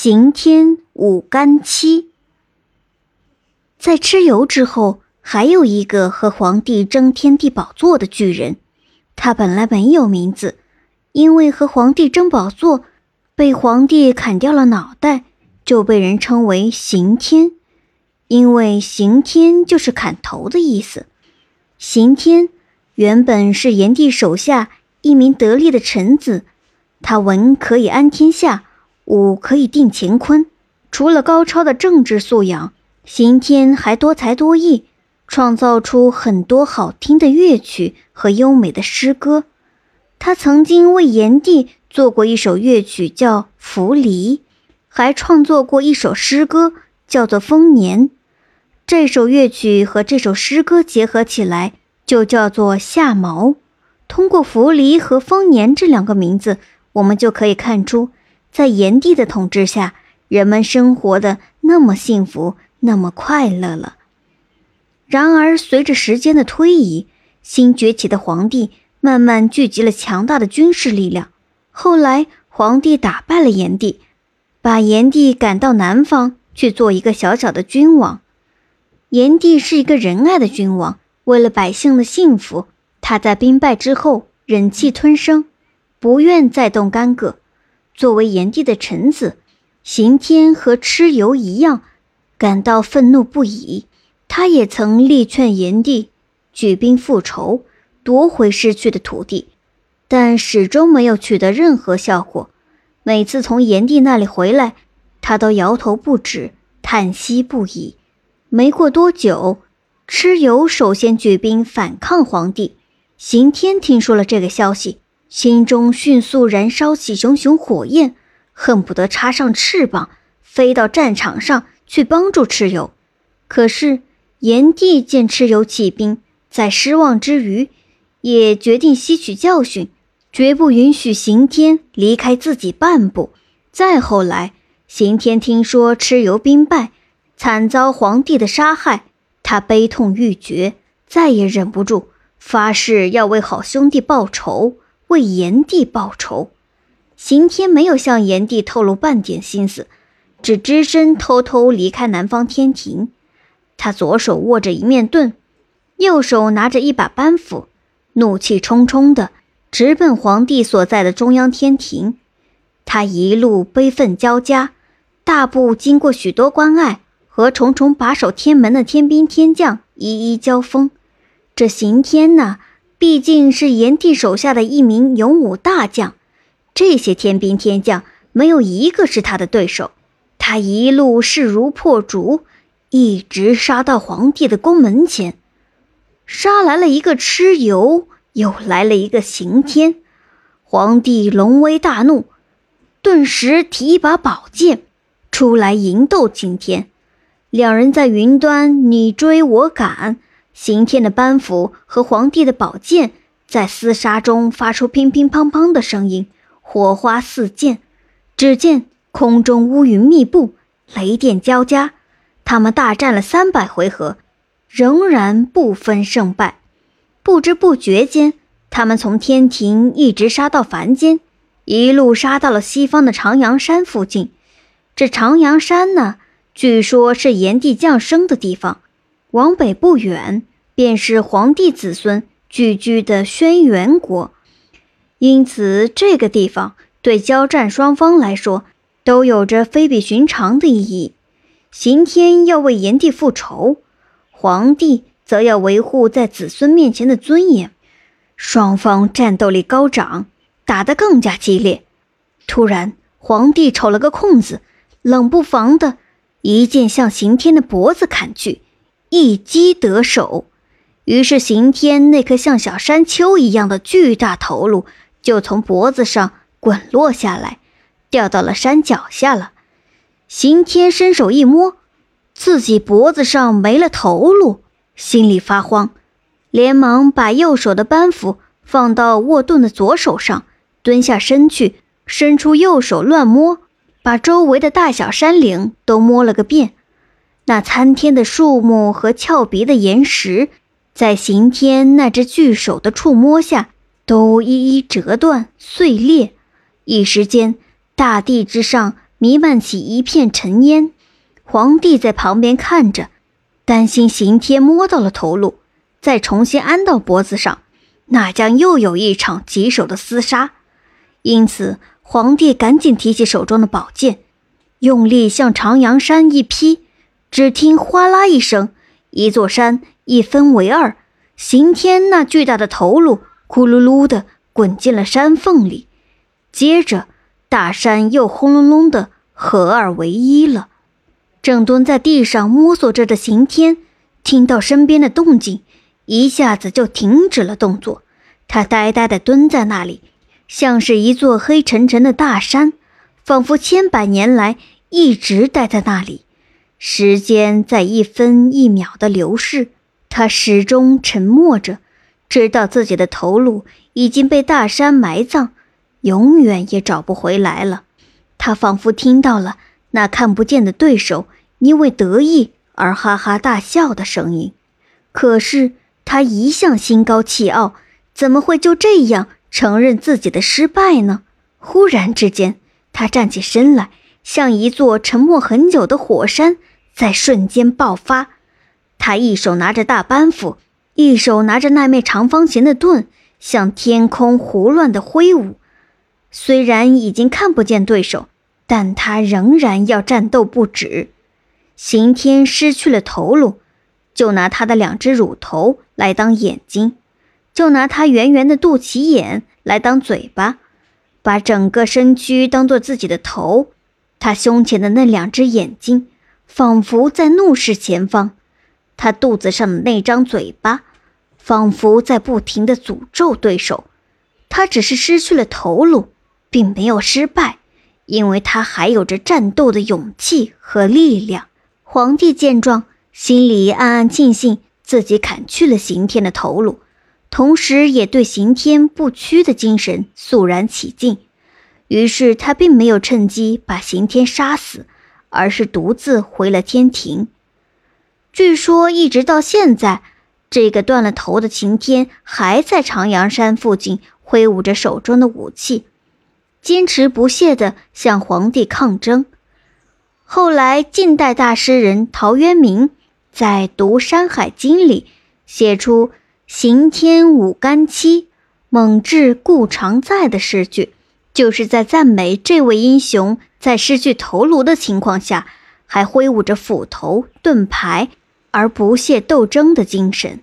刑天舞干戚。在蚩尤之后，还有一个和皇帝争天地宝座的巨人。他本来没有名字，因为和皇帝争宝座，被皇帝砍掉了脑袋，就被人称为刑天。因为刑天就是砍头的意思。刑天原本是炎帝手下一名得力的臣子，他文可以安天下。武可以定乾坤。除了高超的政治素养，刑天还多才多艺，创造出很多好听的乐曲和优美的诗歌。他曾经为炎帝做过一首乐曲，叫《扶犁》，还创作过一首诗歌，叫做《丰年》。这首乐曲和这首诗歌结合起来，就叫做《夏毛》。通过“扶犁”和“丰年”这两个名字，我们就可以看出。在炎帝的统治下，人们生活的那么幸福，那么快乐了。然而，随着时间的推移，新崛起的皇帝慢慢聚集了强大的军事力量。后来，皇帝打败了炎帝，把炎帝赶到南方去做一个小小的君王。炎帝是一个仁爱的君王，为了百姓的幸福，他在兵败之后忍气吞声，不愿再动干戈。作为炎帝的臣子，刑天和蚩尤一样，感到愤怒不已。他也曾力劝炎帝举兵复仇，夺回失去的土地，但始终没有取得任何效果。每次从炎帝那里回来，他都摇头不止，叹息不已。没过多久，蚩尤首先举兵反抗皇帝。刑天听说了这个消息。心中迅速燃烧起熊熊火焰，恨不得插上翅膀飞到战场上去帮助蚩尤。可是炎帝见蚩尤起兵，在失望之余，也决定吸取教训，绝不允许刑天离开自己半步。再后来，刑天听说蚩尤兵败，惨遭皇帝的杀害，他悲痛欲绝，再也忍不住，发誓要为好兄弟报仇。为炎帝报仇，刑天没有向炎帝透露半点心思，只只身偷偷离开南方天庭。他左手握着一面盾，右手拿着一把板斧，怒气冲冲的直奔皇帝所在的中央天庭。他一路悲愤交加，大步经过许多关隘，和重重把守天门的天兵天将一一交锋。这刑天呢！毕竟是炎帝手下的一名勇武大将，这些天兵天将没有一个是他的对手。他一路势如破竹，一直杀到皇帝的宫门前，杀来了一个蚩尤，又来了一个刑天。皇帝龙威大怒，顿时提一把宝剑出来迎斗刑天。两人在云端你追我赶。刑天的班斧和皇帝的宝剑在厮杀中发出乒乒乓乓的声音，火花四溅。只见空中乌云密布，雷电交加。他们大战了三百回合，仍然不分胜败。不知不觉间，他们从天庭一直杀到凡间，一路杀到了西方的长阳山附近。这长阳山呢，据说是炎帝降生的地方。往北不远，便是皇帝子孙聚居的轩辕国，因此这个地方对交战双方来说都有着非比寻常的意义。刑天要为炎帝复仇，皇帝则要维护在子孙面前的尊严，双方战斗力高涨，打得更加激烈。突然，皇帝瞅了个空子，冷不防的一剑向刑天的脖子砍去。一击得手，于是刑天那颗像小山丘一样的巨大头颅就从脖子上滚落下来，掉到了山脚下了。刑天伸手一摸，自己脖子上没了头颅，心里发慌，连忙把右手的扳斧放到握盾的左手上，蹲下身去，伸出右手乱摸，把周围的大小山岭都摸了个遍。那参天的树木和峭壁的岩石，在刑天那只巨手的触摸下，都一一折断碎裂。一时间，大地之上弥漫起一片尘烟。皇帝在旁边看着，担心刑天摸到了头颅，再重新安到脖子上，那将又有一场棘手的厮杀。因此，皇帝赶紧提起手中的宝剑，用力向长阳山一劈。只听哗啦一声，一座山一分为二，刑天那巨大的头颅咕噜噜的滚进了山缝里。接着，大山又轰隆隆的合二为一了。正蹲在地上摸索着的刑天，听到身边的动静，一下子就停止了动作。他呆呆地蹲在那里，像是一座黑沉沉的大山，仿佛千百年来一直待在那里。时间在一分一秒的流逝，他始终沉默着，知道自己的头颅已经被大山埋葬，永远也找不回来了。他仿佛听到了那看不见的对手因为得意而哈哈大笑的声音。可是他一向心高气傲，怎么会就这样承认自己的失败呢？忽然之间，他站起身来，像一座沉默很久的火山。在瞬间爆发，他一手拿着大板斧，一手拿着那面长方形的盾，向天空胡乱的挥舞。虽然已经看不见对手，但他仍然要战斗不止。刑天失去了头颅，就拿他的两只乳头来当眼睛，就拿他圆圆的肚脐眼来当嘴巴，把整个身躯当做自己的头。他胸前的那两只眼睛。仿佛在怒视前方，他肚子上的那张嘴巴，仿佛在不停的诅咒对手。他只是失去了头颅，并没有失败，因为他还有着战斗的勇气和力量。皇帝见状，心里暗暗庆幸自己砍去了刑天的头颅，同时也对刑天不屈的精神肃然起敬。于是他并没有趁机把刑天杀死。而是独自回了天庭。据说，一直到现在，这个断了头的晴天还在长阳山附近挥舞着手中的武器，坚持不懈地向皇帝抗争。后来，近代大诗人陶渊明在《读山海经》里写出“刑天舞干戚，猛志故常在”的诗句。就是在赞美这位英雄在失去头颅的情况下，还挥舞着斧头、盾牌而不懈斗争的精神。